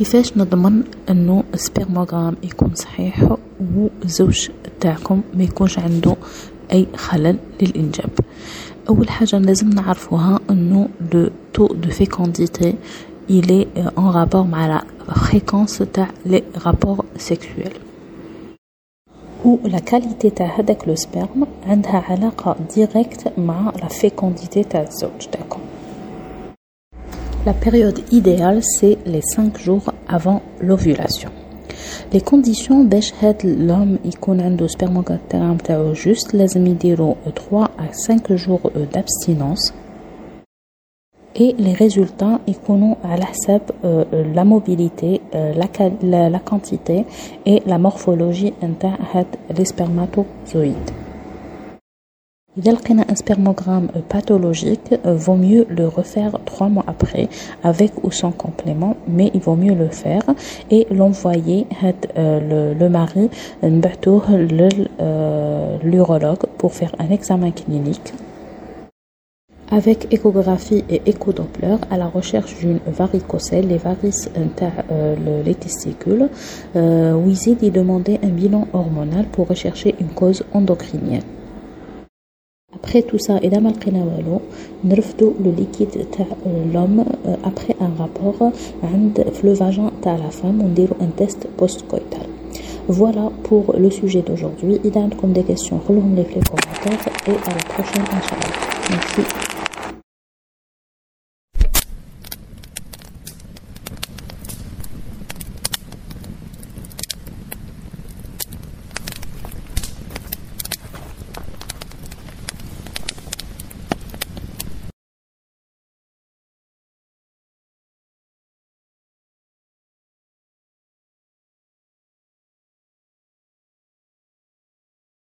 كيفاش نضمن أنه السبرموغرام يكون صحيح والزوج تاعكم ما يكونش عنده أي خلل للإنجاب؟ أول حاجة لازم نعرفوها أنه لو تو دو فيكونديتي il est en rapport مع la fréquence تاع les rapports sexuels. و لا كاليتي تاع هذاك لو سبرم عندها علاقة ديريكت مع لا فيكونديتي تاع الزوج تاعكم. La période idéale, c'est les 5 jours avant l'ovulation. Les conditions باش هاد l'homme يكون عنده spermogame تاعو juste لازم يديرو 3 à 5 jours d'abstinence et les résultats يكونوا على حساب la mobilité, la, la, la quantité et la morphologie نتاع هاد les spermatozoïdes. Dès qu'un spermogramme euh, pathologique, euh, vaut mieux le refaire trois mois après, avec ou sans complément, mais il vaut mieux le faire et l'envoyer euh, le, le mari l'urologue pour faire un examen clinique avec échographie et échodoppler à la recherche d'une varicocèle, les varices euh, les testicules. Euh, Wizid y demandait un bilan hormonal pour rechercher une cause endocrinienne Après tout ça, إذا ما لقينا والو نرفدو لو ليكيد تاع l'homme après un rapport عند في le vagin تاع la femme ونديرو un test post-coital. Voilà pour le sujet d'aujourd'hui. إذا عندكم des questions, خلوهم لي في les commentaires et à la prochaine, Inch'Allah. Merci.